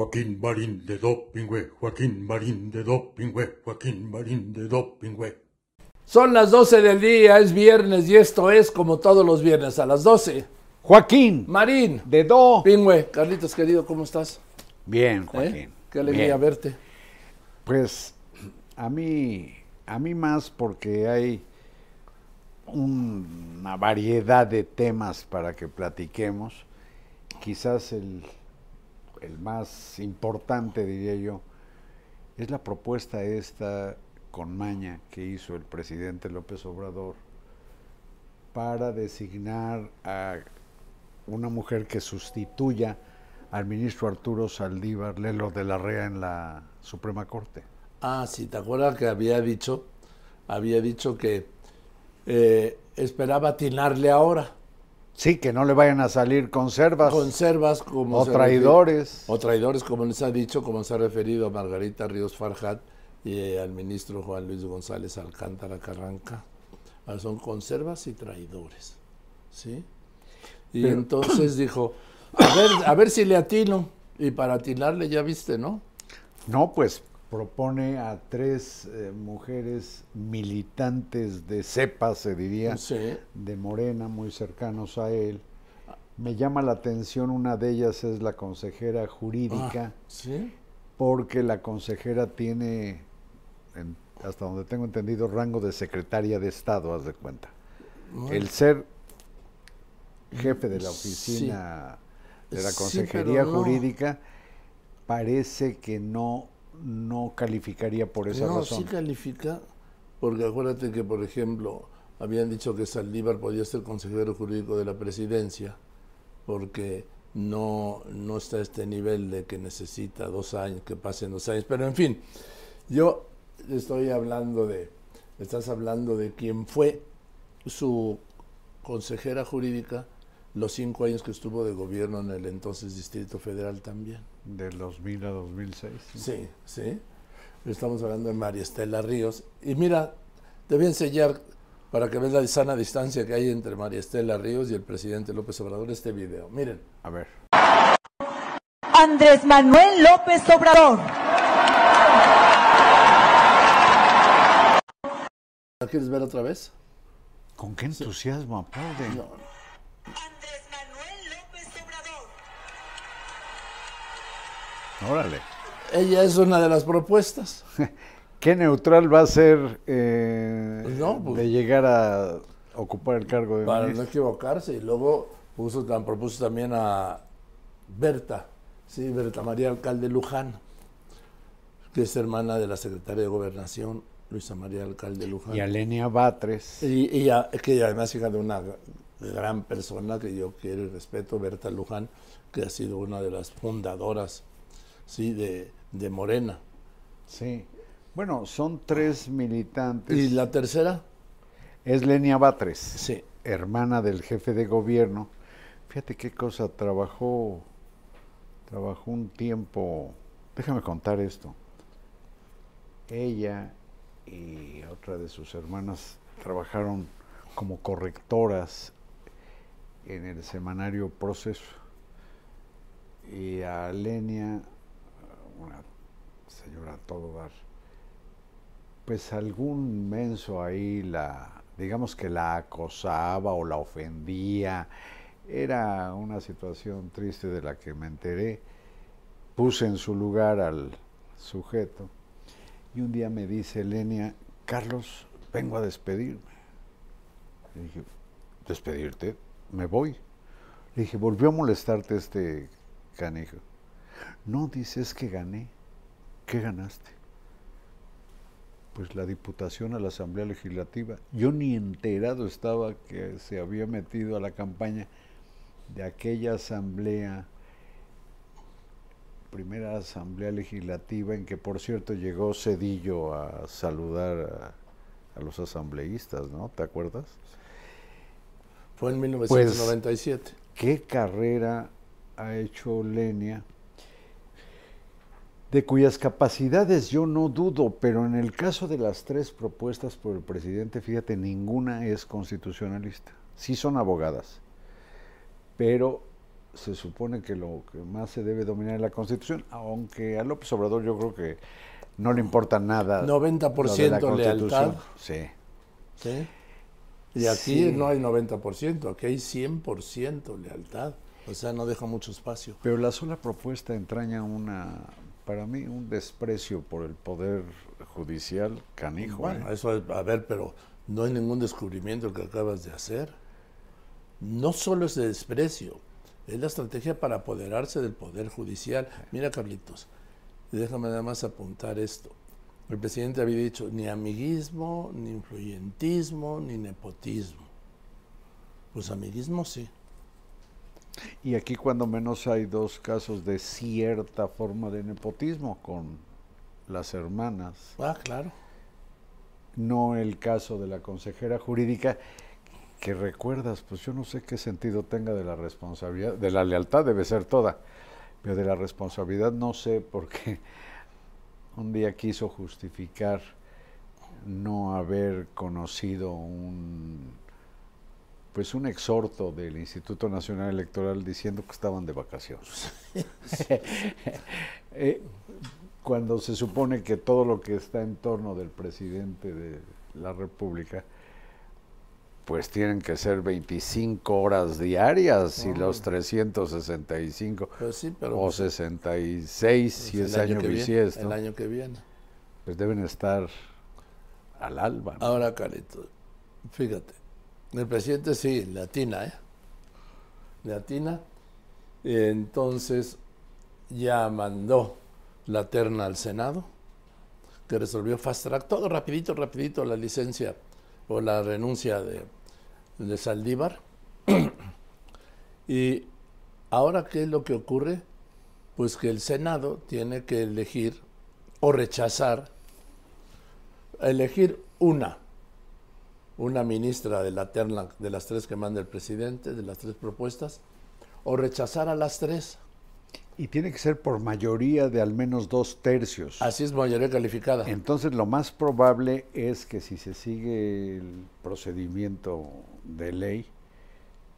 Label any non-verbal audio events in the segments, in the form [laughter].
Joaquín Marín de Dopingüe, Joaquín Marín de Dopingüe, Joaquín Marín de Dopingüe. Son las 12 del día, es viernes y esto es como todos los viernes a las 12. Joaquín, Marín, de Do. Pingüe, Carlitos querido, ¿cómo estás? Bien, ¿Eh? Joaquín. Qué alegría bien. verte. Pues a mí, a mí más porque hay un- una variedad de temas para que platiquemos. Quizás el, el más importante, diría yo, es la propuesta esta con maña que hizo el presidente López Obrador para designar a una mujer que sustituya al ministro Arturo Saldívar Lelo de la Rea en la Suprema Corte. Ah, sí, ¿te acuerdas que había dicho, había dicho que eh, esperaba atinarle ahora? Sí, que no le vayan a salir conservas Conservas como... o traidores. O traidores, como les ha dicho, como se ha referido a Margarita Ríos Farjat y eh, al ministro Juan Luis González Alcántara Carranca. Ah, Son conservas y traidores. ¿Sí? Y Pero- entonces [clears throat] dijo, a ver, a ver si le atino. Y para atinarle ya viste, ¿no? No, pues propone a tres eh, mujeres militantes de cepa, se diría, Sí. de Morena, muy cercanos a él. Me llama la atención, una de ellas es la consejera jurídica, ¿Sí? porque la consejera tiene, en- hasta donde tengo entendido, rango de secretaria de Estado, haz de cuenta. El ser jefe de la Sí. oficina de la consejería no. jurídica parece que no, no calificaría por esa no, razón. sí califica, porque acuérdate que, por ejemplo, habían dicho que Saldívar podía ser consejero jurídico de la presidencia, porque no, no está a este nivel de que necesita dos años, que pasen dos años. Pero en fin, yo estoy hablando de, estás hablando de quién fue su consejera jurídica los cinco años que estuvo de gobierno en el entonces Distrito Federal también. Del 2000 a 2006. sí. Sí, sí. Estamos hablando de María Estela Ríos. Y mira, te voy a enseñar para que veas la sana distancia que hay entre María Estela Ríos y el presidente López Obrador este video. Miren. A ver. Andrés Manuel López Obrador. ¿La quieres ver otra vez? ¿Con qué entusiasmo aplaude? No. Órale. Ella es una de las propuestas. [laughs] ¿Qué neutral va a ser eh, Pues no, pues- de llegar a ocupar el cargo de Para no equivocarse. Y luego puso, propuso también a Berta, sí, Berta María Alcalde Luján, que es hermana de la secretaria de Gobernación, Luisa María Alcalde Luján. Y a Lenia Batres. Y, y es que además hija de una gran persona que yo quiero y respeto, Berta Luján, que ha sido una de las fundadoras sí, de, de Morena. Sí. Bueno, son tres militantes. ¿Y la tercera? Es Lenia Batres, Sí. hermana del jefe de gobierno. Fíjate qué cosa, trabajó, trabajó un tiempo. Déjame contar esto. Ella y otra de sus hermanas trabajaron como correctoras en el semanario Proceso. Y a Lenia, una señora a todo dar, pues algún menso ahí la, digamos que la acosaba o la ofendía. Era una situación triste de la que me enteré. Puse en su lugar al sujeto y un día me dice Lenia, Carlos, vengo a despedirme. Le dije, ¿despedirte? Me voy. Le dije, ¿volvió a molestarte este canijo? No, dice, es que gané. ¿Qué ganaste? Pues la diputación a la Asamblea Legislativa. Yo ni enterado estaba que se había metido a la campaña de aquella asamblea, primera asamblea legislativa en que por cierto llegó Cedillo a saludar a, a los asambleístas, ¿no? ¿Te acuerdas? Fue en 1997. ¿Qué carrera ha hecho Lenia? De cuyas capacidades yo no dudo, pero en el caso de las tres propuestas por el presidente, fíjate, ninguna es constitucionalista. Sí son abogadas, pero se supone que lo que más se debe dominar es la constitución, aunque a López Obrador yo creo que no le importa nada. 90% lo de la lealtad. Sí. ¿sí? Y aquí Sí. no hay 90%, aquí hay 100% lealtad. O sea, no deja mucho espacio. Pero la sola propuesta entraña una, para mí, un desprecio por el poder judicial canijo. Bueno, ¿eh? eso es, a ver, pero no hay ningún descubrimiento que acabas de hacer. No solo es de desprecio, es la estrategia para apoderarse del poder judicial. Mira, Carlitos, déjame nada más apuntar esto. El presidente había dicho ni amiguismo, ni influyentismo, ni nepotismo. Pues amiguismo sí. Y aquí cuando menos hay dos casos de cierta forma de nepotismo con las hermanas. Ah, claro. No el caso de la consejera jurídica, que recuerdas, pues yo no sé qué sentido tenga de la responsabilidad, de la lealtad debe ser toda, pero de la responsabilidad no sé porque [laughs] un día quiso justificar no haber conocido un pues un exhorto del Instituto Nacional Electoral diciendo que estaban de vacaciones. [laughs] Eh, cuando se supone que todo lo que está en torno del presidente de la República, pues tienen que ser 25 horas diarias y los 365 Pues sí, pero o pues, 66 si es año viene, bisiesto, el año que viene. pues deben estar al alba. ¿no? Ahora, Carlitos, fíjate, el presidente sí, latina, ¿eh? Latina. Entonces ya mandó la terna al Senado, que resolvió fast track, todo rapidito, rapidito, la licencia o la renuncia de, de Saldívar. [clears throat] y ahora, ¿qué es lo que ocurre? Pues que el Senado tiene que elegir o rechazar, elegir una, una ministra de la terna de las tres que manda el presidente, de las tres propuestas, o rechazar a las tres. Y tiene que ser por mayoría de al menos dos tercios. Así es mayoría calificada. Entonces lo más probable es que si se sigue el procedimiento de ley,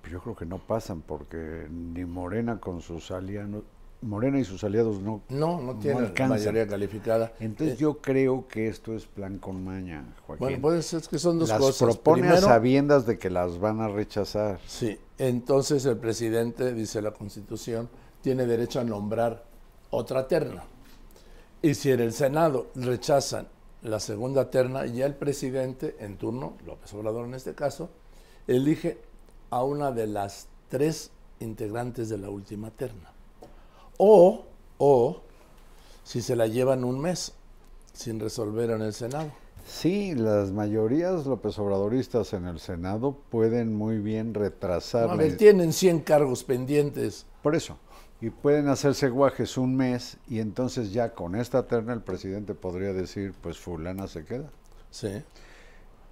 pues yo creo que no pasan porque ni Morena con sus aliados, Morena y sus aliados no. No, no tiene alcanzan. mayoría calificada. Entonces Eh, yo creo que esto es plan con maña, Joaquín. bueno, pues es que son dos las cosas. propone a sabiendas de que las van a rechazar. Sí, entonces el presidente, dice la Constitución, tiene derecho a nombrar otra terna. Y si en el Senado rechazan la segunda terna, ya el presidente, en turno, López Obrador en este caso, elige a una de las tres integrantes de la última terna. O, o, si se la llevan un mes sin resolver en el Senado. Sí, las mayorías López Obradoristas en el Senado pueden muy bien retrasar. Ver, tienen 100 cargos pendientes. Por eso. Y pueden hacerse guajes un mes y entonces ya con esta terna el presidente podría decir, pues fulana se queda. Sí.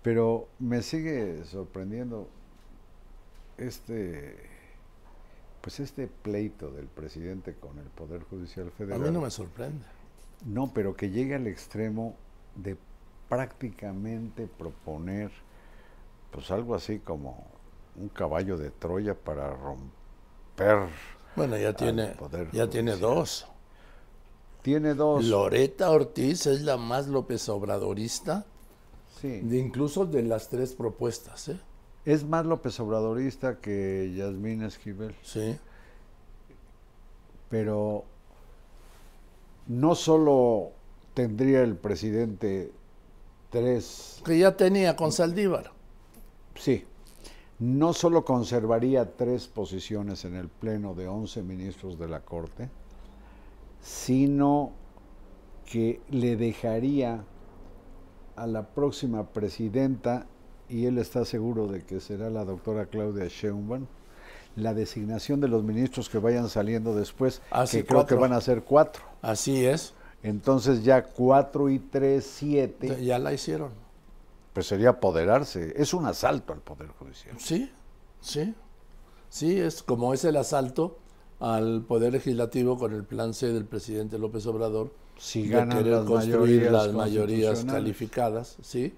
Pero me sigue sorprendiendo este, pues este pleito del presidente con el Poder Judicial A Federal. mí no me sorprende. No, pero que llegue al extremo de prácticamente proponer pues algo así como un caballo de Troya para romper. Bueno, ya tiene, Poder ya tiene dos. Tiene dos. Loreta Ortiz es la más López Obradorista, sí. de incluso de las tres propuestas, ¿eh? Es más López Obradorista que Yasmín Esquivel, Sí. pero no solo tendría el presidente tres, Que ya tenía con Saldívar. sí, no solo conservaría tres posiciones en el pleno de 11 ministros de la Corte, sino que le dejaría a la próxima presidenta, y él está seguro de que será la doctora Claudia Sheinbaum, la designación de los ministros que vayan saliendo después, Ah, que creo cuatro. que van a ser cuatro. Así es. Entonces ya cuatro y tres, siete, Ya la hicieron. pues sería apoderarse. Es un asalto al Poder Judicial. Sí, sí. Sí, es como es el asalto al Poder Legislativo con el plan C del presidente López Obrador Si de ganan querer las construir mayorías las mayorías calificadas, ¿sí?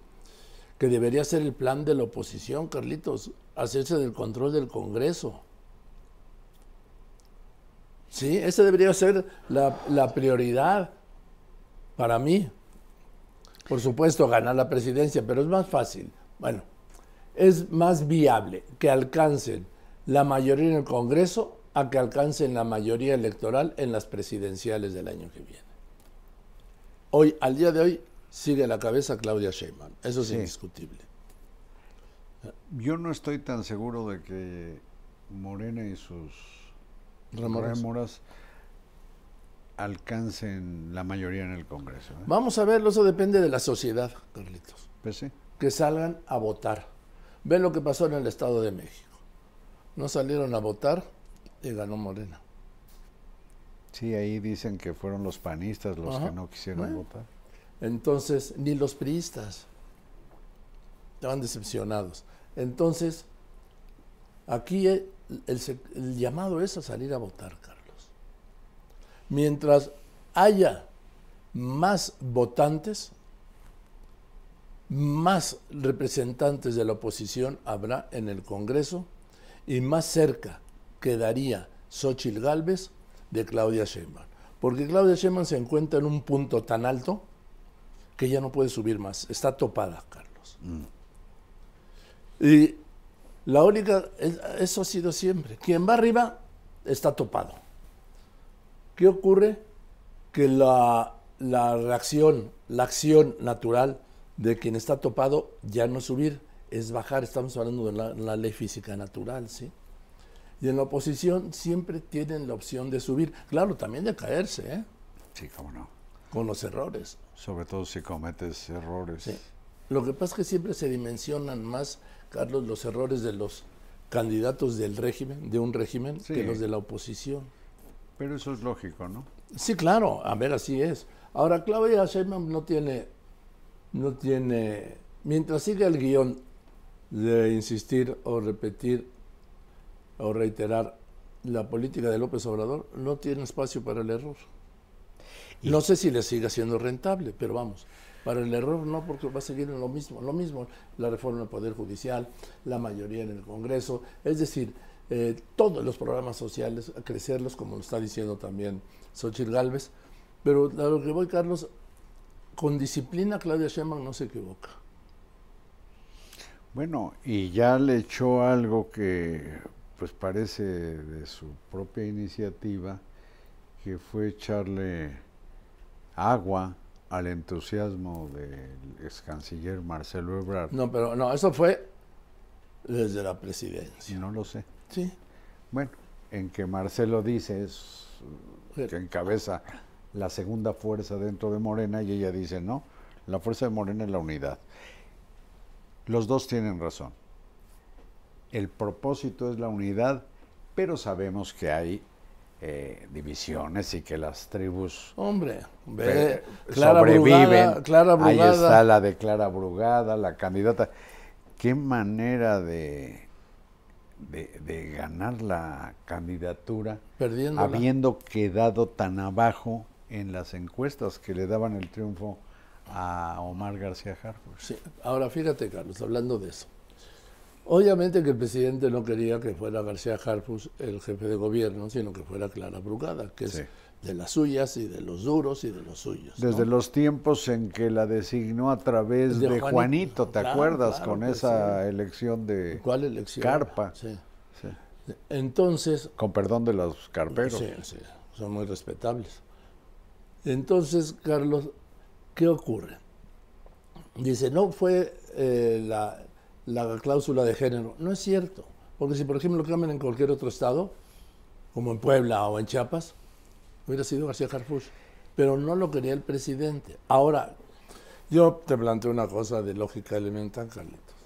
Que debería ser el plan de la oposición, Carlitos, hacerse del control del Congreso. Sí, esa debería ser la, la prioridad para mí. Por supuesto, ganar la presidencia, pero es más fácil. Bueno, es más viable que alcancen la mayoría en el Congreso a que alcancen la mayoría electoral en las presidenciales del año que viene. Hoy, al día de hoy, sigue a la cabeza Claudia Sheinbaum. Eso es Sí. indiscutible. Yo no estoy tan seguro de que Morena y sus Rémoras. rémoras alcancen la mayoría en el Congreso. ¿eh? Vamos a verlo, eso depende de la sociedad, Carlitos. Pues sí. Que salgan a votar. Ven lo que pasó en el Estado de México. No salieron a votar y ganó Morena. Sí, ahí dicen que fueron los panistas los Ajá. que no quisieron Bueno. votar. Entonces, ni los priistas estaban decepcionados. Entonces, aquí el, llamado es a salir a votar, Carlos. Mientras haya más votantes, más representantes de la oposición habrá en el Congreso y más cerca quedaría Xochitl Gálvez de Claudia Sheinbaum. Porque Claudia Sheinbaum se encuentra en un punto tan alto que ya no puede subir más. Está topada, Carlos. Y la única, es- eso ha sido siempre. Quien va arriba está topado. ¿Qué ocurre? Que la, la reacción, la acción natural de quien está topado ya no subir, es bajar. Estamos hablando de la, la ley física natural, ¿sí? Y en la oposición siempre tienen la opción de subir. Claro, también de caerse, ¿eh? Sí, cómo no. Con los errores. Sobre todo si cometes errores. Sí. Lo que pasa es que siempre se dimensionan más, Carlos, los errores de los candidatos del régimen, de un régimen, Sí. que los de la oposición. Pero eso es lógico, ¿no? Sí, claro, a ver, así es. Ahora, Claudia Sheinbaum no tiene, no tiene, mientras siga el guion de insistir o repetir o reiterar la política de López Obrador, no tiene espacio para el error. No sé si le siga siendo rentable, pero vamos, para el error no, porque va a seguir en lo mismo, lo mismo, la reforma del Poder Judicial, la mayoría en el Congreso, es decir, eh, todos los programas sociales, a crecerlos, como lo está diciendo también Xochitl Galvez, pero a lo que voy, Carlos, con disciplina Claudia Sheinbaum no se equivoca. Bueno, y ya le echó algo que pues parece de su propia iniciativa, que fue echarle agua al entusiasmo del ex canciller Marcelo Ebrard. No, pero no, eso fue desde la Si presidencia. no lo sé. Sí, Bueno, en que Marcelo dice es que encabeza la segunda fuerza dentro de Morena y ella dice, no, la fuerza de Morena es la unidad. Los dos tienen razón. El propósito es la unidad, pero sabemos que hay eh, divisiones y que las tribus hombre, ve, Clara sobreviven. Brugada, Clara Ahí está la de Clara Brugada, la candidata. Qué manera de, de, de ganar la candidatura Perdiéndola. habiendo quedado tan abajo en las encuestas que le daban el triunfo a Omar García Harfuch. Sí. Ahora fíjate, Carlos, hablando de eso. Obviamente que el presidente no quería que fuera García Harfus el jefe de gobierno, sino que fuera Clara Brugada, que Sí. es de las suyas y de los duros y de los suyos. ¿no? Desde los tiempos en que la designó a través De de, Juanito, Juanito, ¿te claro, acuerdas? claro con esa elección de ¿Cuál elección? Carpa. Sí. Sí. Entonces, Con perdón de los carperos. Sí, sí, son muy respetables. Entonces, Carlos, ¿qué ocurre? Dice, no fue eh, la, la cláusula de género. No es cierto, porque si por ejemplo lo cambian en cualquier otro estado, como en Puebla o en Chiapas, hubiera sido García Harfuch, pero no lo quería el presidente. Ahora, yo te planteo una cosa de lógica elemental, Carlitos.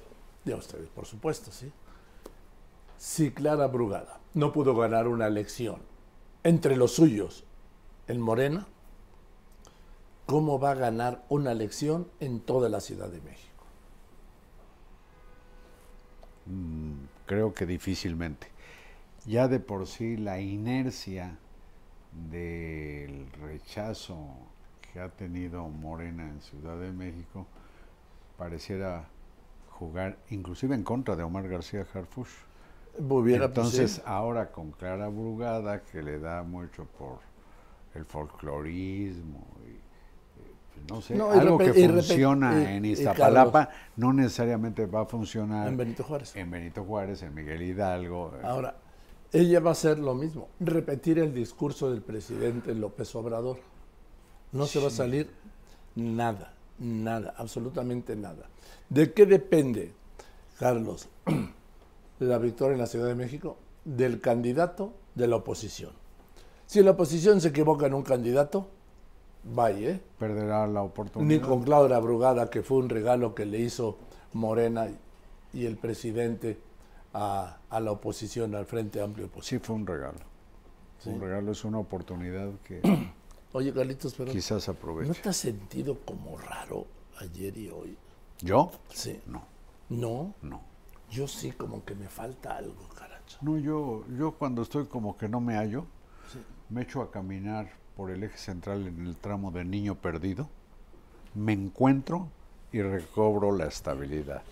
Ya ustedes, por supuesto, sí. Si Clara Brugada no pudo ganar una elección entre los suyos en Morena, ¿cómo va a ganar una elección en toda la Ciudad de México? Creo que difícilmente. Ya de por sí la inercia del rechazo que ha tenido Morena en Ciudad de México pareciera jugar inclusive en contra de Omar García Harfuch. Hubiera, pues, Entonces ahora con Clara Brugada que le da mucho por el folclorismo no sé, No, algo que funciona y- en Iztapalapa no necesariamente va a funcionar en Benito Juárez. en Benito Juárez, en Miguel Hidalgo. eh, Ahora, ella va a hacer lo mismo, repetir el discurso del presidente López Obrador. No se va a salir nada, nada, absolutamente nada. ¿De qué depende, Carlos, [clears throat] la victoria en la Ciudad de México? Del candidato de la oposición. Si la oposición se equivoca en un candidato, vaya, ¿eh? perderá la oportunidad. Ni con Claudia Brugada, que fue un regalo que le hizo Morena y el presidente a, a la oposición, al Frente Amplio Sí, Oposición. fue un regalo. Un Sí. regalo es una oportunidad que [clears throat] Oye, Carlitos, pero quizás ¿no aproveche. te has sentido como raro ayer y hoy? ¿Yo? Sí. No, No, no. yo sí como que me falta algo, caracho. No, yo, yo cuando estoy como que no me hallo, Sí. me echo a caminar por el eje central en el tramo de Niño Perdido, me encuentro y recobro la estabilidad.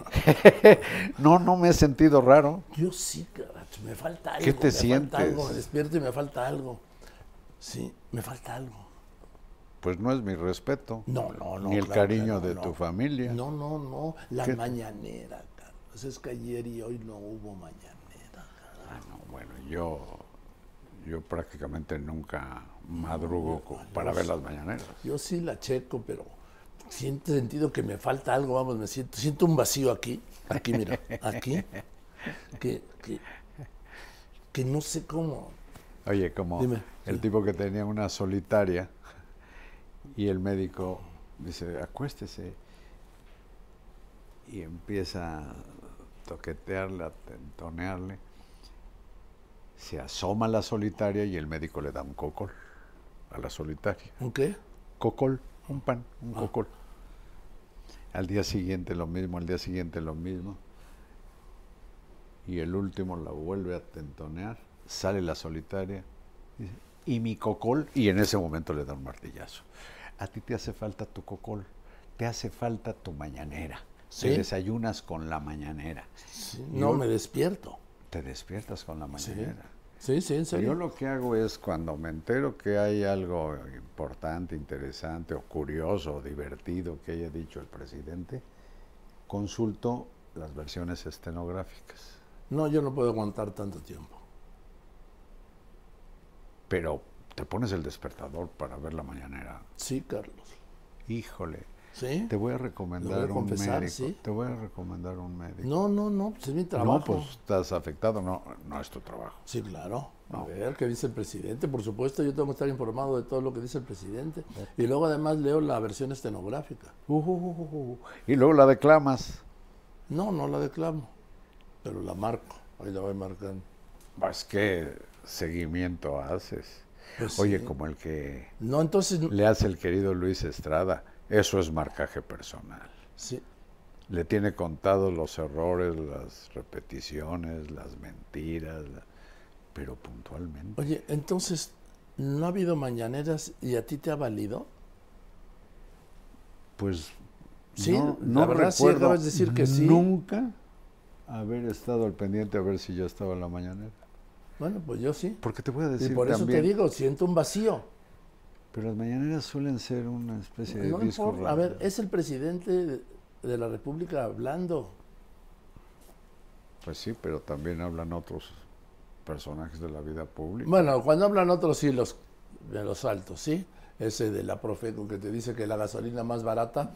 [laughs] no, no me he sentido raro. Yo sí, caracho, me falta algo. ¿Qué te me sientes? Falta algo, me despierto y me falta algo. Sí, me falta algo. Pues no es mi respeto. No, no, no. Ni el claro cariño de no. tu familia. No, no, no. La ¿Qué? mañanera, Carlos. Es que ayer y hoy no hubo mañanera. Ah, no, bueno, yo, yo prácticamente nunca madrugo para ver las mañaneras. Yo sí la checo, pero siento sentido que me falta algo, vamos, me siento, siento un vacío aquí, aquí, mira, aquí, que, que, que no sé cómo. Oye, como Dime, el sí. tipo que tenía una solitaria y el médico dice, acuéstese. Y empieza a toquetearle, a tentonearle. Se asoma la solitaria y el médico le da un cocol a la solitaria. ¿Un qué? Cocol, un pan, un Ah. cocol. Al día siguiente lo mismo, al día siguiente lo mismo. Y el último la vuelve a tentonear, sale la solitaria, y mi cocol, y en ese momento le da un martillazo. A ti te hace falta tu cocol, te hace falta tu mañanera. ¿Sí? Te desayunas con la mañanera. Sí, no me despierto. Te despiertas con la mañanera. sí, sí, en Yo serio. lo que hago es cuando me entero que hay algo importante, interesante o curioso o divertido que haya dicho el presidente, consulto las versiones estenográficas. No, yo no puedo aguantar tanto tiempo. Pero te pones el despertador para ver la mañanera. Sí, Carlos. Híjole, ¿Sí? te voy a recomendar Lo voy a un médico. sí. Te voy a recomendar un médico. No, no, no, pues es mi trabajo. No, pues estás afectado, no, no es tu trabajo. Sí, claro. A ver qué dice el presidente. Por supuesto, yo tengo que estar informado de todo lo que dice el presidente. Y luego además leo la versión estenográfica. Uh, uh, uh, uh, uh. Y luego la declamas. No, no la declamo, pero la marco. Ahí la voy marcando. Pues qué seguimiento haces. Pues Oye, sí. como el que No, entonces, le hace el querido Luis Estrada, eso es marcaje personal. sí. Le tiene contados los errores, las repeticiones, las mentiras, la- pero puntualmente. Oye, entonces, ¿no ha habido mañaneras y a ti te ha valido? Pues Sí, no, la no verdad sí acabas de decir que sí. nunca haber estado al pendiente a ver si ya estaba en la mañanera. Bueno, pues yo sí. Porque te voy a decir Y por eso también, te digo, siento un vacío. Pero las mañaneras suelen ser una especie de No disco importa. A ver, es el presidente de, de la República hablando. Pues sí, pero también hablan otros personajes de la vida pública. Bueno, cuando hablan otros sí, los, de los altos, ¿sí? Ese de la Profeco que te dice que la gasolina más barata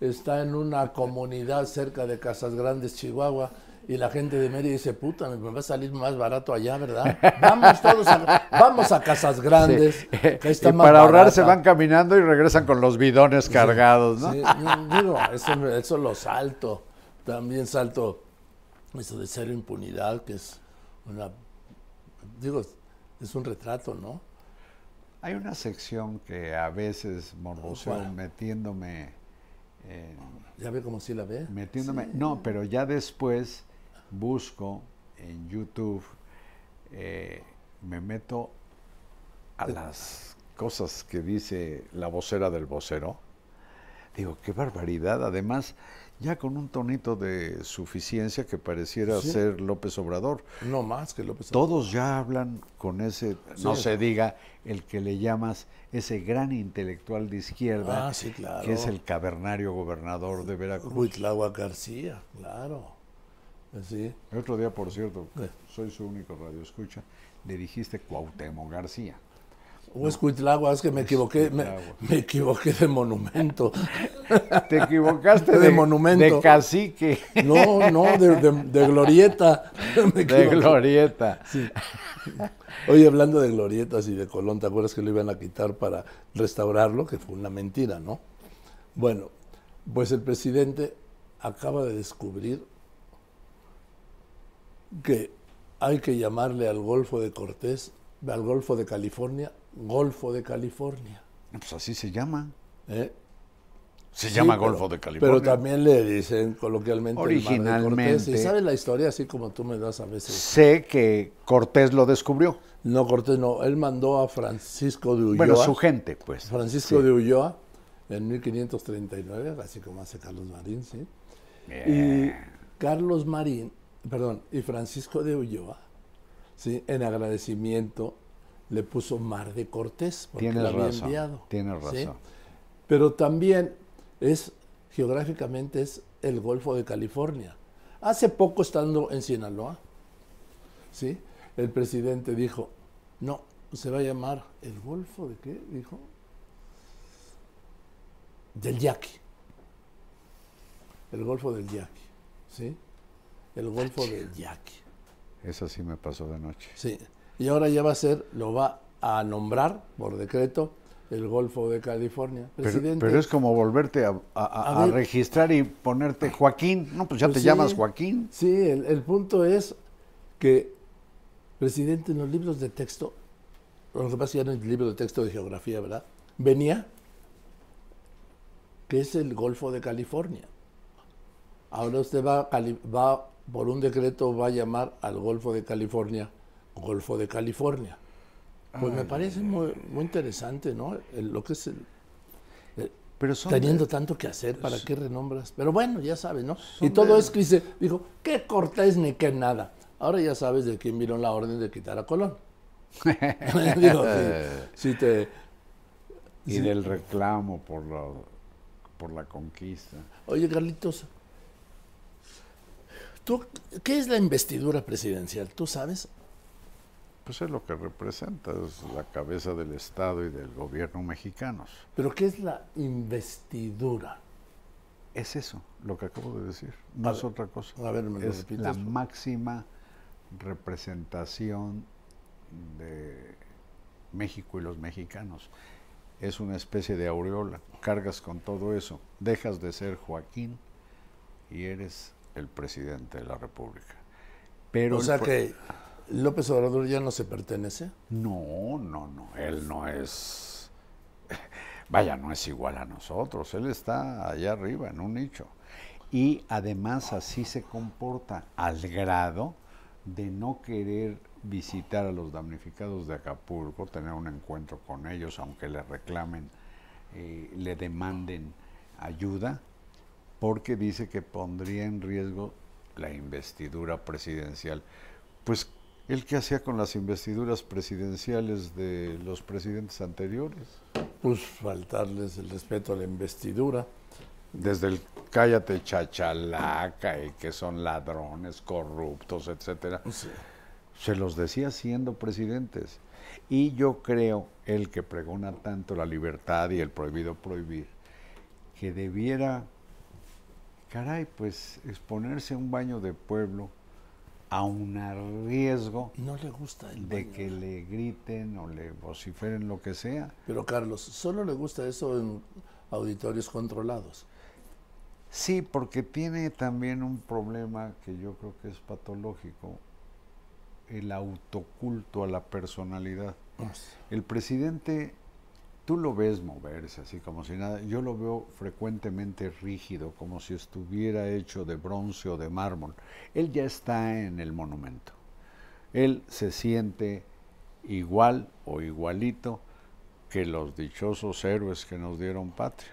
está en una comunidad cerca de Casas Grandes, Chihuahua, y la gente de Mérida dice, puta, me va a salir más barato allá, ¿verdad? Vamos todos a, vamos a Casas Grandes, Sí. que está y más para ahorrar se barata". van caminando y regresan con los bidones cargados, ¿no? Sí, digo, eso, eso lo salto. También salto eso de cero impunidad, que es una. Digo, es un retrato, ¿no? Hay una sección que a veces morboseo metiéndome en, Ya ve cómo sí la ve. metiéndome, no, pero ya después busco en YouTube, eh, me meto a las cosas que dice la vocera del vocero. Digo, qué barbaridad. Además, ya con un tonito de suficiencia que pareciera Sí. ser López Obrador. No más que López Todos ya hablan con ese, no se diga, el que le llamas ese gran intelectual de izquierda, Ah, sí, claro. que es el cavernario gobernador de Veracruz. Huitláhuac García, claro. El otro día, por cierto, ¿Qué? soy su único radio escucha, le dijiste Cuauhtémoc García. O es Huitláhuac, es que me equivoqué, me, equivoqué de monumento. [laughs] Te equivocaste De de, monumento. de cacique, No, no, de, de- de glorieta. [laughs] Me de glorieta. Oye, hablando de glorietas y de Colón, ¿te acuerdas que lo iban a quitar para restaurarlo? Que fue una mentira, ¿no? Bueno, pues el presidente acaba de descubrir que hay que llamarle al Golfo de Cortés, al Golfo de California, Golfo de California. Pues así se llama. ¿eh? Se Sí, llama pero- Golfo de California. Pero también le dicen coloquialmente el Mar de Cortés. Originalmente- ¿Y sabes la historia así como tú me das a veces? Sé que Cortés lo descubrió. No, Cortés no. Él mandó a Francisco de Ulloa. Bueno, su gente, pues. Francisco Sí. de Ulloa en 1539, así como hace Carlos Marín, ¿sí? Y Carlos Marín, perdón, y Francisco de Ulloa, ¿sí? En agradecimiento le puso Mar de Cortés, porque Tienes lo había razón, enviado. tienes ¿sí? razón. Pero también es, geográficamente es el Golfo de California. Hace poco estando en Sinaloa, ¿sí? El presidente dijo, no, se va a llamar el Golfo de qué, dijo, del Yaqui. El Golfo del Yaqui, ¿sí? El Golfo del Yaqui, Eso sí me pasó de noche. sí. Y ahora ya va a ser, lo va a nombrar por decreto el Golfo de California. Pero, Presidente, pero es como volverte a, a- a- A a ver. registrar y ponerte Joaquín. No, pues ya Pues te sí. llamas Joaquín. Sí, el, el punto es que, presidente, en los libros de texto, lo que pasa es que ya no es libro de texto de geografía, ¿verdad? Venía que es el Golfo de California. Ahora usted va, a Cali- va por un decreto, va a llamar al Golfo de California Golfo de California. Pues me parece muy, muy interesante, ¿no? El- lo que es el, Pero son teniendo de- tanto que hacer, ¿para qué renombras? Pero bueno, ya sabes, ¿no? Y todo de- es que dice, dijo, qué Cortés ni qué nada. Ahora ya sabes de quién vino la orden de quitar a Colón. [laughs] [laughs] Digo, te... y del reclamo por la, por la conquista. Oye, Carlitos, ¿tú, ¿qué es la investidura presidencial? ¿Tú sabes? Pues es lo que representa, es la cabeza del Estado y del gobierno mexicanos. ¿Pero qué es la investidura? Es eso, lo que acabo de decir, no A es ver, otra cosa. a ver, ¿me es la máxima representación de México y los mexicanos. Es una especie de aureola, cargas con todo eso, dejas de ser Joaquín y eres el presidente de la República. Pero o sea que López Obrador ya no se pertenece. No, no, no, él no es, vaya, no es igual a nosotros, él está allá arriba en un nicho. Y además así se comporta al grado de no querer visitar a los damnificados de Acapulco, tener un encuentro con ellos, aunque le reclamen, eh, le demanden ayuda porque dice que pondría en riesgo la investidura presidencial. Pues él qué hacía con las investiduras presidenciales de los presidentes anteriores. Pues faltarles el respeto a la investidura. Desde el cállate chachalaca y que son ladrones, corruptos, etcétera. Sí. Se los decía siendo presidentes. Y yo creo, el que pregona tanto la libertad y el prohibido prohibir, que debiera, caray, pues exponerse a un baño de pueblo a un riesgo No le gusta el de baño. que le griten o le vociferen lo que sea. Pero Carlos, solo le gusta eso en auditorios controlados. Sí, porque tiene también un problema que yo creo que es patológico, el autoculto a la personalidad. El presidente, tú lo ves moverse así como si nada, yo lo veo frecuentemente rígido, como si estuviera hecho de bronce o de mármol. Él ya está en el monumento. Él se siente igual o igualito que los dichosos héroes que nos dieron patria.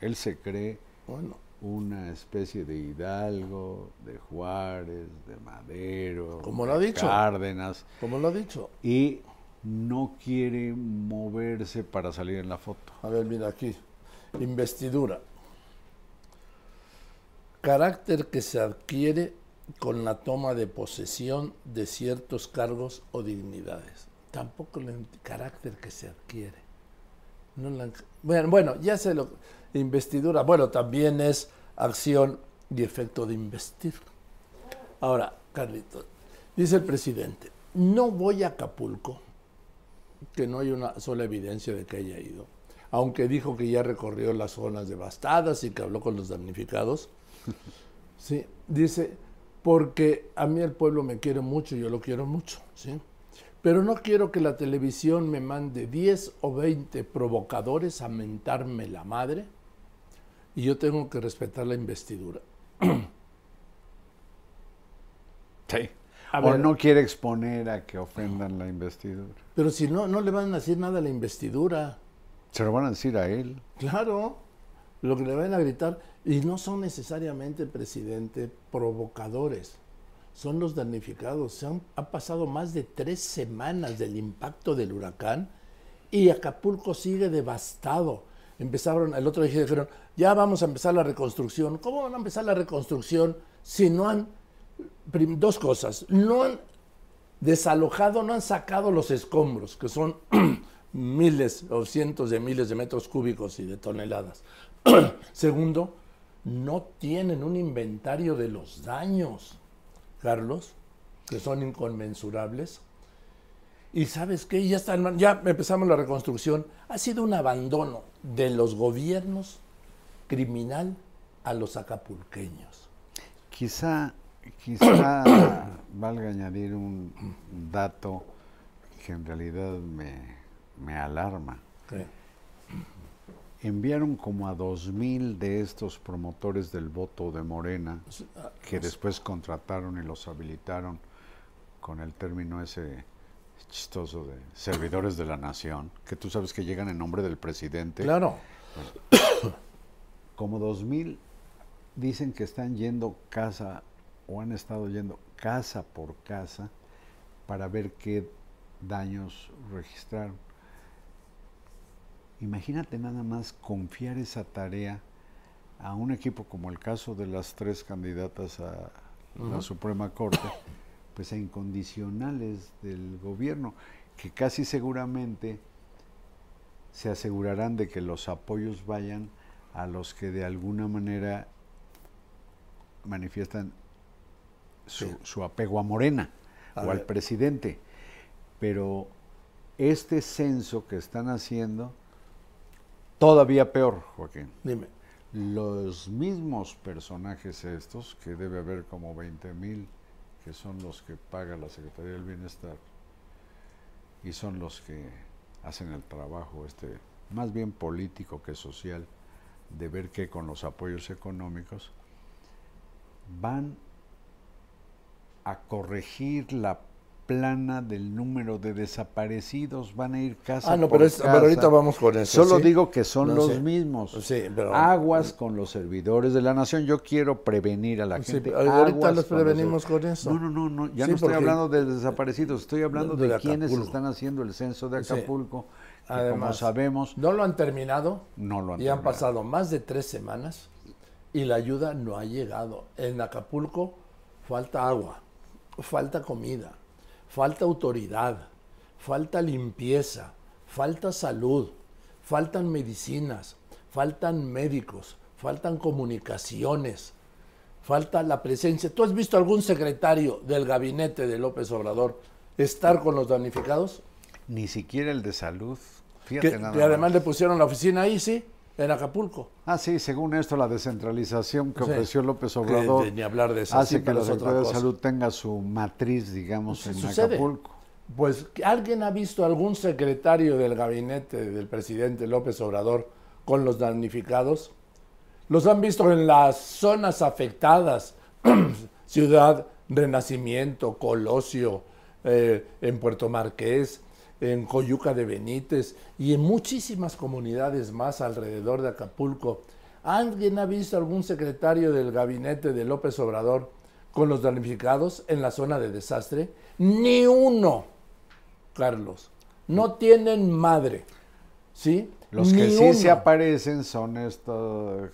Él se cree Bueno, una especie de Hidalgo, de Juárez, de Madero, Como lo ha de dicho. Cárdenas, como lo ha dicho. y no quiere moverse para salir en la foto. A ver, mira aquí. Investidura. Carácter que se adquiere con la toma de posesión de ciertos cargos o dignidades. Tampoco el carácter que se adquiere. Bueno, bueno, ya sé lo. Investidura, bueno, también es acción y efecto de investir. Ahora, Carlitos, dice el presidente, no voy a Acapulco, que no hay una sola evidencia de que haya ido, aunque dijo que ya recorrió las zonas devastadas y que habló con los damnificados. [laughs] Sí, dice, porque a mí el pueblo me quiere mucho, yo lo quiero mucho, ¿sí? Pero no quiero que la televisión me mande 10 o 20 provocadores a mentarme la madre y yo tengo que respetar la investidura. [clears throat] Sí. A o ver. no quiere exponer a que ofendan la investidura. Pero si no, no le van a decir nada a la investidura. Se lo van a decir a él. Claro, lo que le van a gritar, y no son necesariamente, presidente, provocadores, son los damnificados. Se han, han pasado más de tres semanas del impacto del huracán y Acapulco sigue devastado. Empezaron, el otro día dijeron, ya vamos a empezar la reconstrucción. ¿Cómo van a empezar la reconstrucción si no han, dos cosas, no han desalojado, no han sacado los escombros, que son [clears throat] miles o cientos de miles de metros cúbicos y de toneladas. [clears throat] Segundo, no tienen un inventario de los daños, Carlos, que son inconmensurables. Y sabes qué, ya, están, ya empezamos la reconstrucción. Ha sido un abandono de los gobiernos criminal a los acapulqueños. Quizá, quizá [coughs] valga añadir un dato que en realidad me, me alarma. Enviaron como a dos mil de estos promotores del voto de Morena, que después contrataron y los habilitaron con el término ese chistoso de servidores de la nación, que tú sabes que llegan en nombre del presidente. Claro, [coughs] Como dos mil dicen que están yendo casa o han estado yendo casa por casa para ver qué daños registraron. Imagínate nada más confiar esa tarea a un equipo como el caso de las tres candidatas a la Suprema Corte, pues a incondicionales del gobierno, que casi seguramente se asegurarán de que los apoyos vayan a los que de alguna manera manifiestan su, Sí. su apego a Morena A o al presidente. Pero este censo que están haciendo, todavía peor, Joaquín. dime. Los mismos personajes estos, que debe haber como 20 mil, que son los que paga la Secretaría del Bienestar, y son los que hacen el trabajo, este, más bien político que social, de ver que con los apoyos económicos van a corregir la plana del número de desaparecidos, van a ir casa Ah, no, por pero, es- casa. pero ahorita vamos con eso. Solo ¿sí? digo que son No los mismos. Sí, pero- Aguas con los servidores de la nación. Yo quiero prevenir a la gente. ahorita los con prevenimos con eso. No, no, no, no. Ya no estoy hablando de desaparecidos. Estoy hablando De de, quienes están haciendo el censo de. Acapulco. que como sabemos, No lo han terminado. no lo han y han pasado más de tres semanas y la ayuda no ha llegado. En Acapulco falta agua, falta comida, falta autoridad, falta limpieza, falta salud, faltan medicinas, faltan médicos, faltan comunicaciones, falta la presencia. ¿Tú has visto algún secretario del gabinete de López Obrador estar con los damnificados? Ni siquiera el de salud. Fíjate Que, nada que además más. le pusieron la oficina ahí, sí, en Acapulco. Ah, sí, según esto, la descentralización que Sí. ofreció López Obrador ni hablar de eso, hace sí, que la Secretaría de. Salud tenga su matriz, digamos, en sucede. Acapulco. Pues, ¿alguien ha visto algún secretario del gabinete del presidente López Obrador con los damnificados? Los han visto en las zonas afectadas, [clears throat] Ciudad Renacimiento, Colosio, eh, en Puerto Marqués, en Coyuca de Benítez y en muchísimas comunidades más alrededor de Acapulco. ¿Alguien ha visto algún secretario del gabinete de López Obrador con los damnificados en la zona de desastre? Ni uno, Carlos. No tienen madre. ¿Sí? Los que sí se aparecen son esta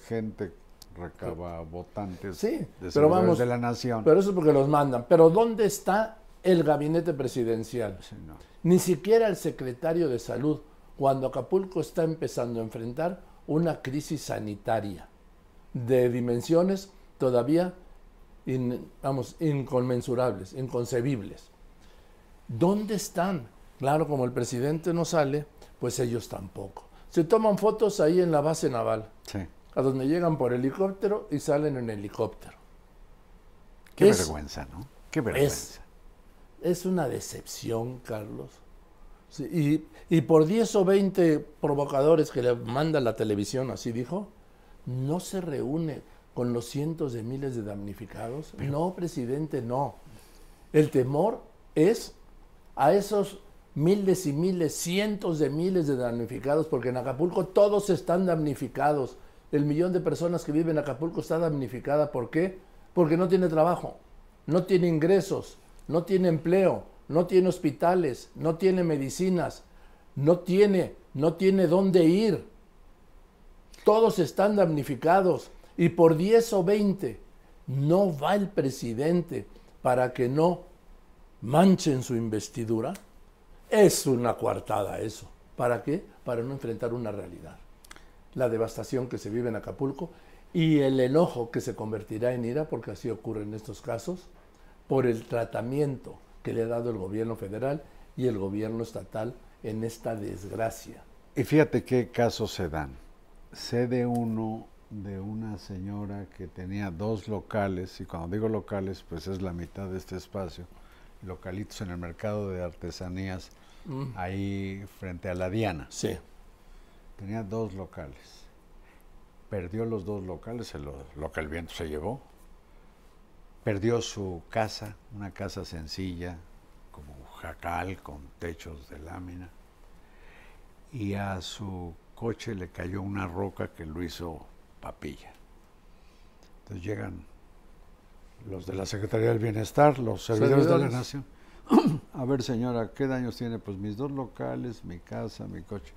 gente recaba votantes Sí, de pero servidores vamos. de la nación. Pero eso es porque los mandan. Pero ¿dónde está el gabinete presidencial? Sí, no. Ni siquiera el secretario de salud, cuando Acapulco está empezando a enfrentar una crisis sanitaria de dimensiones todavía in- vamos, inconmensurables, inconcebibles. ¿Dónde están? Claro, como el presidente no sale, pues ellos tampoco. Se toman fotos ahí en la base naval, Sí. a donde llegan por helicóptero y salen en helicóptero. Qué Es- vergüenza, ¿no? Qué vergüenza. Es una decepción, Carlos. Sí, y, y por 10 o 20 provocadores que le manda la televisión, así dijo, no se reúne con los cientos de miles de damnificados. no, presidente, no. El temor es a esos miles y miles, cientos de miles de damnificados, porque en Acapulco todos están damnificados. El millón de personas que viven en Acapulco está damnificada. ¿Por qué? Porque no tiene trabajo, no tiene ingresos, no tiene empleo, no tiene hospitales, no tiene medicinas, no tiene, no tiene dónde ir. Todos están damnificados y por 10 o 20 no va el presidente para que no manchen su investidura. Es una coartada eso. ¿Para qué? Para no enfrentar una realidad. La devastación que se vive en Acapulco y el enojo que se convertirá en ira, porque así ocurre en estos casos, por el tratamiento que le ha dado el gobierno federal y el gobierno estatal en esta desgracia. Y fíjate qué casos se dan. Sé de uno de una señora que tenía dos locales, y cuando digo locales, pues es la mitad de este espacio, localitos en el mercado de artesanías, ahí frente a la Diana. Sí. Tenía dos locales. Perdió los dos locales, lo que el viento se llevó. Perdió su casa, una casa sencilla, como jacal, con techos de lámina. Y a su coche le cayó una roca que lo hizo papilla. Entonces llegan los de la Secretaría del Bienestar, los servidores de la. Nación. [clears throat] A ver, señora, ¿qué daños tiene? Pues mis dos locales, mi casa, mi coche.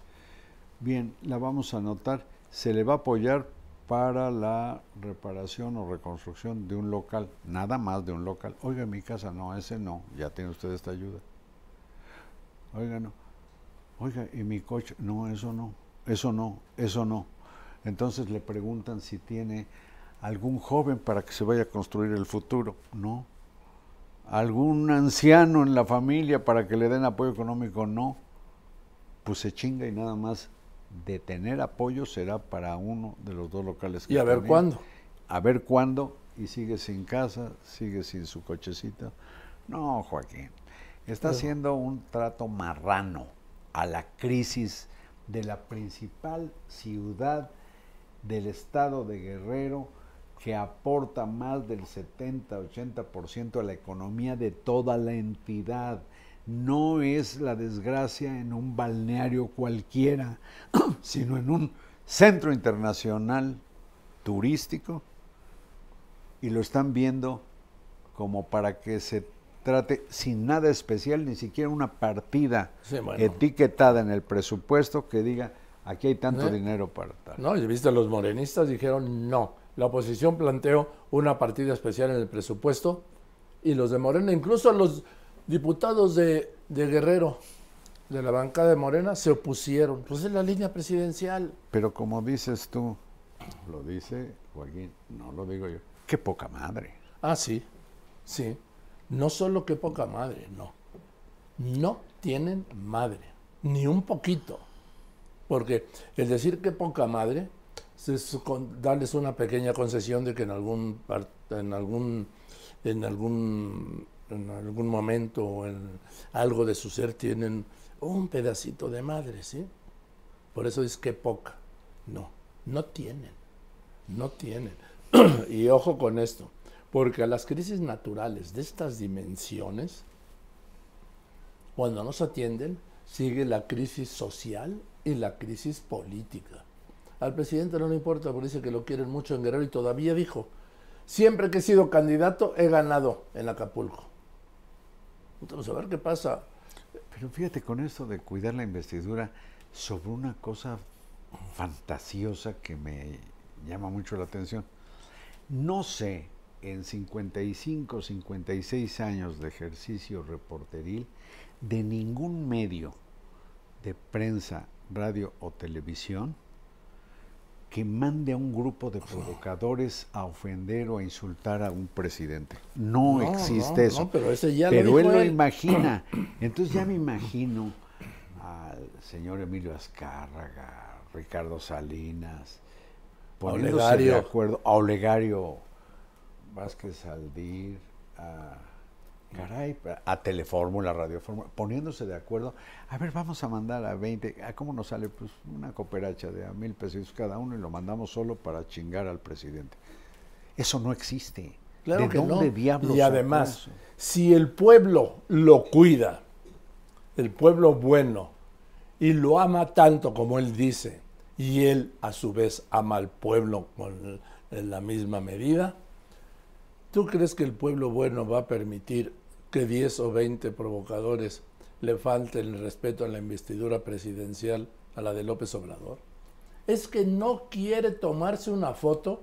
Bien, la vamos a anotar. Se le va a apoyar para la reparación o reconstrucción de un local, nada más de un local. Oiga, mi casa, no, ese no, ya tiene usted esta ayuda. Oiga, no. Oiga, ¿y mi coche? No, eso no, eso no, eso no. Entonces le preguntan si tiene algún joven para que se vaya a construir el futuro. No. ¿Algún anciano en la familia para que le den apoyo económico? No. Pues se chinga y nada más de tener apoyo será para uno de los dos locales. que Y a ver cuándo. A ver cuándo. Y sigue sin casa, sigue sin su cochecito. No, Joaquín. Está haciendo un trato marrano a la crisis de la principal ciudad del estado de Guerrero, que aporta más del 70-80% a la economía de toda la entidad. No es la desgracia en un balneario cualquiera, [clears throat] sino en un centro internacional turístico y lo están viendo como para que se trate sin nada especial, ni siquiera una partida Sí, bueno. etiquetada en el presupuesto que diga aquí hay tanto ¿Eh? dinero para tal. No, y viste, los morenistas dijeron no. La oposición planteó una partida especial en el presupuesto y los de Morena, incluso los diputados de, de Guerrero, de la bancada de Morena, se opusieron. Pues es la línea presidencial. Pero como dices tú, lo dice Joaquín, no lo digo yo, qué poca madre. Ah, sí, sí. No solo que poca madre, no. No tienen madre, ni un poquito. Porque el decir que poca madre es con- darles una pequeña concesión de que en algún en algún en algún en algún momento o en algo de su ser tienen un pedacito de madre, ¿sí? Por eso es que poca. No, no tienen. No tienen. [clears throat] y ojo con esto, porque a las crisis naturales de estas dimensiones, cuando no se atienden, sigue la crisis social y la crisis política. Al presidente no le importa porque dice que lo quieren mucho en Guerrero y todavía dijo, siempre que he sido candidato he ganado en Acapulco. Vamos a ver qué pasa. Pero fíjate con esto de cuidar la investidura sobre una cosa fantasiosa que me llama mucho la atención. No sé, en 55, 56 años de ejercicio reporteril, de ningún medio de prensa, radio o televisión que mande a un grupo de provocadores a ofender o a insultar a un presidente. No, No, existe no, eso. no, pero ese ya lo Pero él lo imagina. [clears throat] Entonces ya me imagino al señor Emilio Azcárraga, Ricardo Salinas, poniéndose de Olegario. acuerdo, a Olegario Vázquez Aldir, a, caray, a Telefórmula, Radio Fórmula, poniéndose de acuerdo. A ver, vamos a mandar a 20, ¿a cómo nos sale? Pues una cooperacha de a mil pesos cada uno y lo mandamos solo para chingar al presidente. Eso no existe. Claro ¿De que dónde no. diablos y además, si el pueblo lo cuida, el pueblo bueno, y lo ama tanto como él dice, y él a su vez ama al pueblo con, en la misma medida, ¿tú crees que el pueblo bueno va a permitir que 10 o 20 provocadores le falten el respeto a la investidura presidencial a la de López Obrador? Es que no quiere tomarse una foto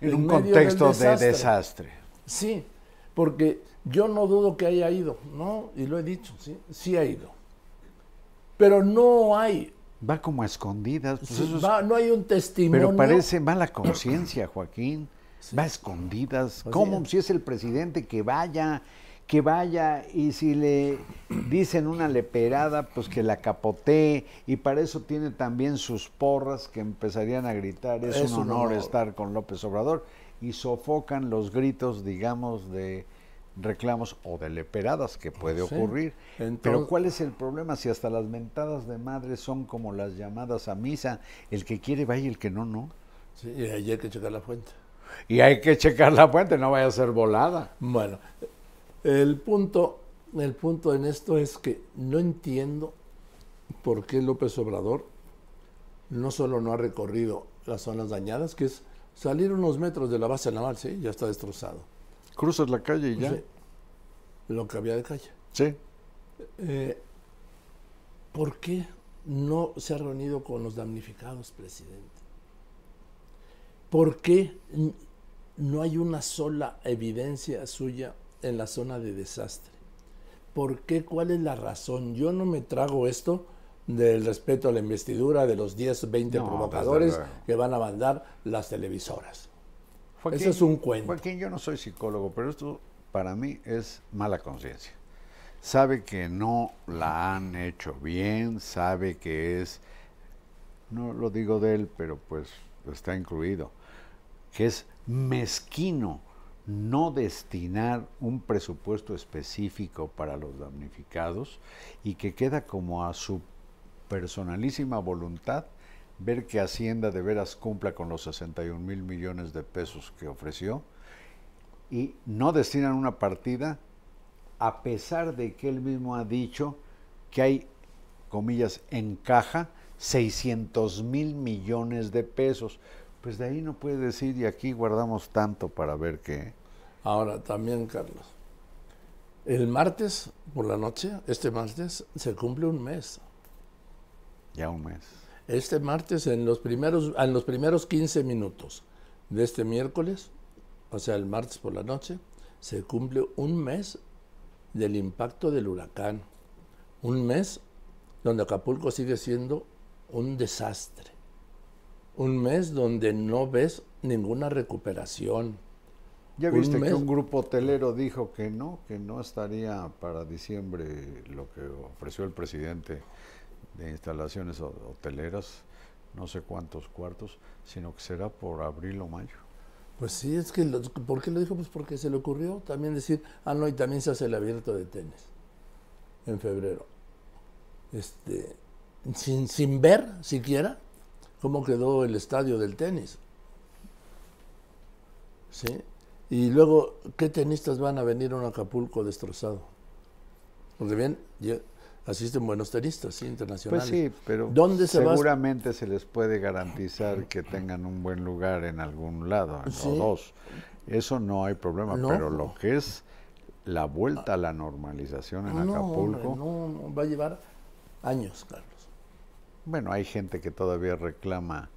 en en un contexto de desastre. Sí, porque yo no dudo que haya ido, ¿no? Y lo he dicho, sí, sí ha ido. Pero no hay, Va como a escondidas. pues sí, va- no hay un testimonio. pero parece mala conciencia, Joaquín. Va a escondidas. Pues ¿Cómo? sí. Si es el presidente que vaya, que vaya y si le dicen una leperada, pues que la capotee. Y para eso tiene también sus porras que empezarían a gritar. Es, Es un un honor estar con López Obrador. Y sofocan los gritos, digamos, de reclamos o de leperadas que puede Sí. ocurrir. Pero ¿cuál es el problema si hasta las mentadas de madre son como las llamadas a misa? El que quiere va y el que no, no. Sí, y hay que checar la fuente. Y hay que checar la fuente, no vaya a ser volada. Bueno, el punto, el punto en esto es que no entiendo por qué López Obrador no solo no ha recorrido las zonas dañadas, que es salir unos metros de la base naval, sí, ya está destrozado. Cruzas la calle y ya. Sí, lo que había de calle. Sí. Eh, ¿Por qué no se ha reunido con los damnificados, presidente? ¿Por qué no hay una sola evidencia suya en la zona de desastre? ¿Por qué? ¿Cuál es la razón? Yo no me trago esto del respeto a la investidura de los 10, 20 No, provocadores que van a mandar las televisoras. Joaquín, Eso es un cuento. Joaquín, yo no soy psicólogo, pero esto para mí es mala conciencia. Sabe que no la han hecho bien, sabe que es, no lo digo de él, pero pues está incluido, que es mezquino no destinar un presupuesto específico para los damnificados y que queda como a su personalísima voluntad ver que Hacienda de veras cumpla con los 61 mil millones de pesos que ofreció y no destinan una partida a pesar de que él mismo ha dicho que hay, comillas, en caja 600 mil millones de pesos. Pues de ahí no puede decir, y aquí guardamos tanto para ver qué. Ahora también, Carlos. El martes por la noche, este martes, se cumple un mes. Ya un mes. Este martes, en los primeros, en los primeros 15 minutos de este miércoles, o sea, el martes por la noche, se cumple un mes del impacto del huracán. Un mes donde Acapulco sigue siendo un desastre. Un mes donde no ves ninguna recuperación. Ya Un viste mes. que un grupo hotelero dijo que no, que no estaría para diciembre lo que ofreció el presidente de instalaciones ho- hoteleras, no sé cuántos cuartos, sino que será por abril o mayo. Pues sí, es que, lo- ¿por qué lo dijo? Pues porque se le ocurrió también decir, ah, no, y también se hace el abierto de tenis en febrero. Este, sin, sin ver siquiera cómo quedó el estadio del tenis. ¿Sí? Y luego, ¿qué tenistas van a venir a un Acapulco destrozado? Porque bien, asisten buenos tenistas, sí, internacionales. Pues sí, pero ¿Dónde se seguramente se les puede garantizar que tengan un buen lugar en algún lado, en Sí. o dos. Eso no hay problema, No. pero lo que es la vuelta a la normalización en No, Acapulco, no, no, va a llevar años, Carlos. Bueno, hay gente que todavía reclama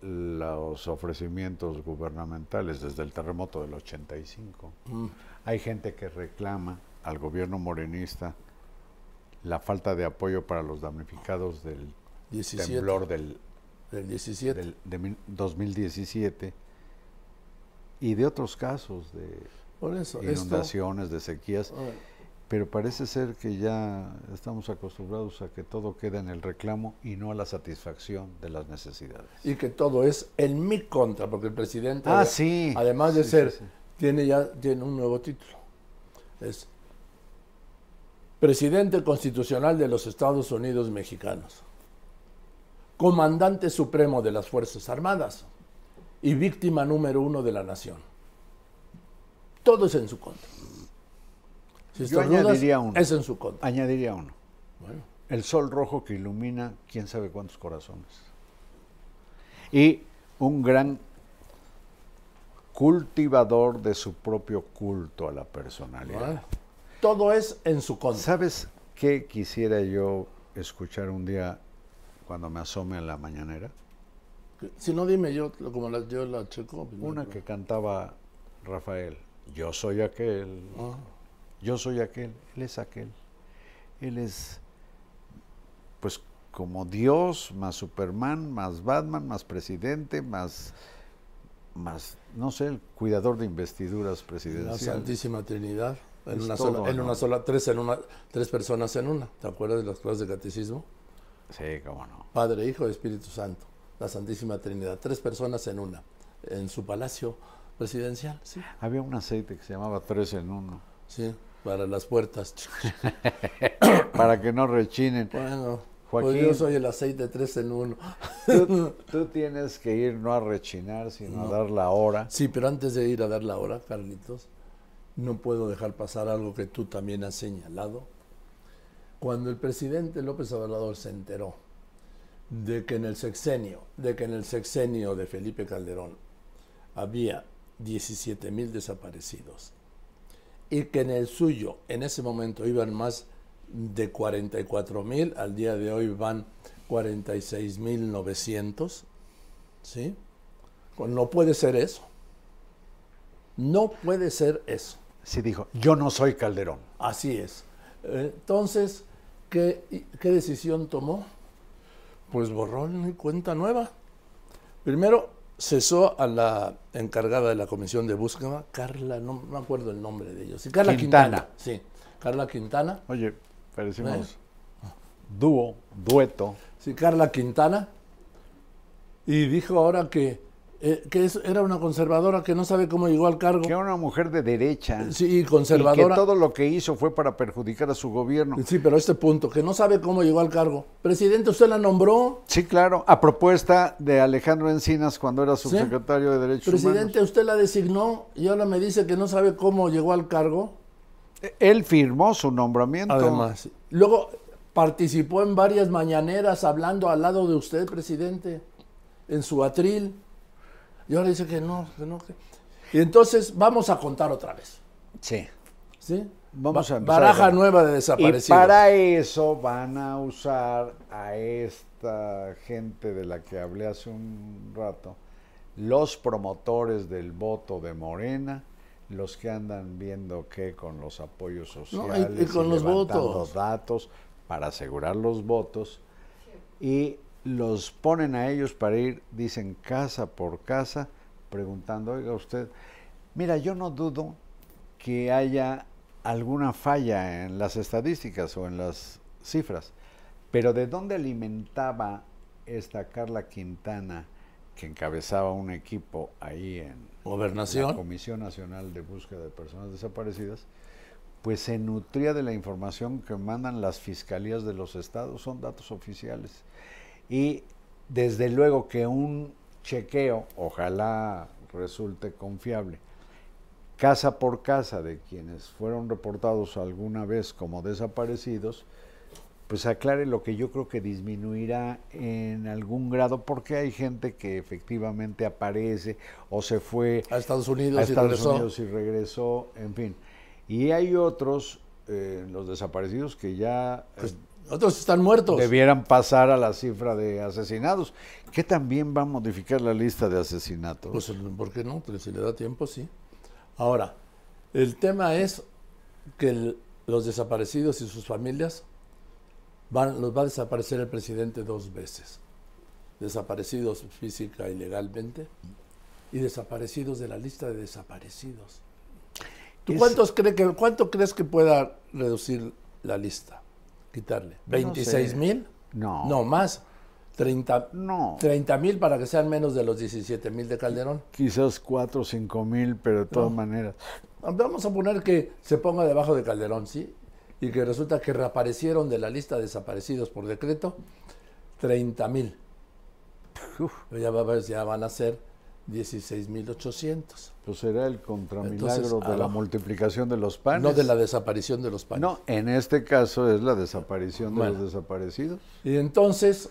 los ofrecimientos gubernamentales desde el terremoto del 85. Mm. Hay gente que reclama al gobierno morenista la falta de apoyo para los damnificados del 17. temblor del, Del 17. del- de mil- 2017 y de otros casos de Por eso, esto, inundaciones, de sequías, pero parece ser que ya estamos acostumbrados a que todo queda en el reclamo y no a la satisfacción de las necesidades. y que todo es en mi contra, porque el presidente, Ah, sí. además de Sí, ser, sí. tiene ya tiene un nuevo título. Es presidente constitucional de los Estados Unidos mexicanos, comandante supremo de las Fuerzas Armadas y víctima número uno de la nación. Todo es en su contra. Si Yo añadiría uno. es en su contra. Añadiría uno. Bueno. El sol rojo que ilumina quién sabe cuántos corazones. Y un gran cultivador de su propio culto a la personalidad. Bueno, Todo es en su contra. ¿Sabes qué quisiera yo escuchar un día cuando me asome a la mañanera? Si no, dime yo, como la, yo la checo. pues, Una que cantaba Rafael. Yo soy aquel. Ah, Yo soy aquel. Él es aquel. Él es, pues, como Dios, más Superman, más Batman, más presidente, más, más, no sé, el cuidador de investiduras la presidenciales. Santísima Trinidad. En una, todo, sola, en ¿no? una sola, tres, en una, tres personas en una. ¿Te acuerdas de las clases de catecismo? Sí, cómo no. Padre, Hijo y Espíritu Santo. La Santísima Trinidad. Tres personas en una. En su palacio presidencial. Sí, Había un aceite que se llamaba tres en uno. sí. Para las puertas. [laughs] Para que no rechinen. Bueno, Joaquín. pues yo soy el aceite tres en uno. Tú, [laughs] tú tienes que ir no a rechinar, sino a dar la hora. Sí, pero antes de ir a dar la hora, Carlitos, no puedo dejar pasar algo que tú también has señalado. Cuando el presidente López Obrador se enteró de que en el sexenio, de que en el sexenio de Felipe Calderón había 17 mil desaparecidos y que en el suyo en ese momento iban más de 44 mil, al día de hoy van 46 mil 900, ¿sí? No puede ser eso. No puede ser eso. Sí dijo, yo no soy Calderón. Así es. Entonces, ¿qué, qué decisión tomó? Pues borrón y cuenta nueva. Primero, cesó a la encargada de la comisión de búsqueda, Carla, no me acuerdo el nombre de ellos. Sí, Carla Quintana. Quintana. Sí, Carla Quintana. Oye, parecimos dúo, dueto. Sí, Carla Quintana. Y dijo ahora que eh, que es- era una conservadora que no sabe cómo llegó al cargo. Que era una mujer de derecha. Sí, Y que conservadora. todo lo que hizo fue para perjudicar a su gobierno. Sí, pero este punto, que no sabe cómo llegó al cargo. Presidente, usted la nombró. Sí, claro. A propuesta de Alejandro Encinas cuando era subsecretario de Derechos Presidente, usted la designó y ahora me dice que no sabe cómo llegó al cargo. Humanos. Él firmó su nombramiento. Además, sí. luego participó en varias mañaneras hablando al lado de usted, presidente, en su atril. Y ahora dice que no, que no. que- Y entonces vamos a contar otra vez. Sí. ¿Sí? Vamos Ba- a empezar Baraja a nueva de Y desaparecidos. para eso van a usar a esta gente de la que hablé hace un rato, los promotores del voto de Morena, los que andan viendo qué con los apoyos No, y- sociales y con los votos. datos para asegurar los votos y los ponen a ellos para ir, dicen casa por casa, preguntando, oiga usted, mira, yo no dudo que haya alguna falla en las estadísticas o en las cifras, pero ¿de dónde alimentaba esta Carla Quintana, que encabezaba un equipo ahí en la Gobernación. Comisión Nacional de Búsqueda de Personas Desaparecidas? Pues se nutría de la información que mandan las fiscalías de los estados, son datos oficiales. Y desde luego que un chequeo, ojalá resulte confiable, casa por casa de quienes fueron reportados alguna vez como desaparecidos, pues aclare lo que yo creo que disminuirá en algún grado, porque hay gente que efectivamente aparece o se fue A Estados Unidos a y Estados regresó. Unidos y regresó, en fin. Y hay otros, eh, los desaparecidos, que ya eh, Pues, otros están muertos. debieran pasar a la cifra de asesinados, que también va a modificar la lista de asesinatos. Pues, ¿por qué no? Pues, si le da tiempo, sí. Ahora, el tema es que el- los desaparecidos y sus familias van, los va a desaparecer el presidente dos veces. Desaparecidos física y legalmente y desaparecidos de la lista de desaparecidos. ¿Tú cuántos cree que, cuánto crees que pueda reducir la lista? Quitarle. Pues no ¿26 sé. mil? No. No, más. 30 No. 30 mil para que sean menos de los 17 mil de Calderón. Quizás cuatro o cinco mil, pero de todas No. maneras. Vamos a poner que se ponga debajo de Calderón, ¿sí? Y que resulta que reaparecieron de la lista de desaparecidos por decreto 30 mil. Uf, Ya, va a ver, ya van a ser 16 mil 800. pues será el contramilagro Entonces, de la multiplicación de los panes. No de la desaparición de los panes. No, en este caso es la desaparición de Bueno. los desaparecidos. Y entonces,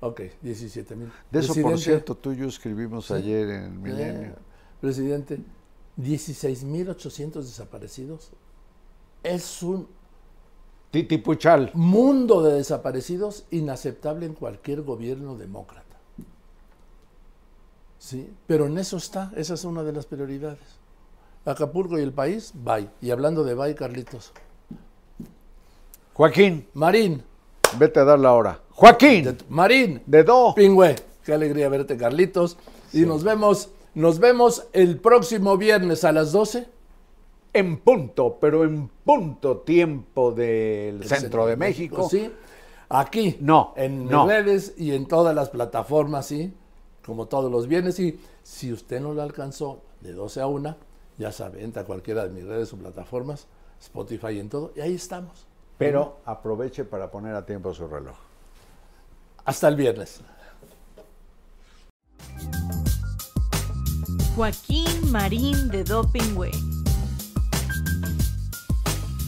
ok, 17 mil. De eso, por cierto, tú y yo escribimos ayer en Eh, Milenio. presidente, 16 mil 800 desaparecidos. Es un Titi Puchal. mundo de desaparecidos inaceptable en cualquier gobierno demócrata. Sí, pero en eso está, esa es una de las prioridades. Acapulco y el país, bye. Y hablando de bye, Carlitos. Joaquín, Marín, vete a dar la hora. Joaquín, de- Marín, de do. Pingüe, qué alegría verte, Carlitos. Y nos vemos, nos vemos el próximo viernes a las 12. En punto, pero en punto tiempo del centro de México. Sí, aquí. No, En no. redes y en todas las plataformas, sí. Como todos los viernes. Y si usted no lo alcanzó de 12 a 1, ya sabe, entra a cualquiera de mis redes o plataformas, Spotify y en todo. Y ahí estamos. Pero aproveche para poner a tiempo su reloj. Hasta el viernes. Joaquín Marín de Dopingüe.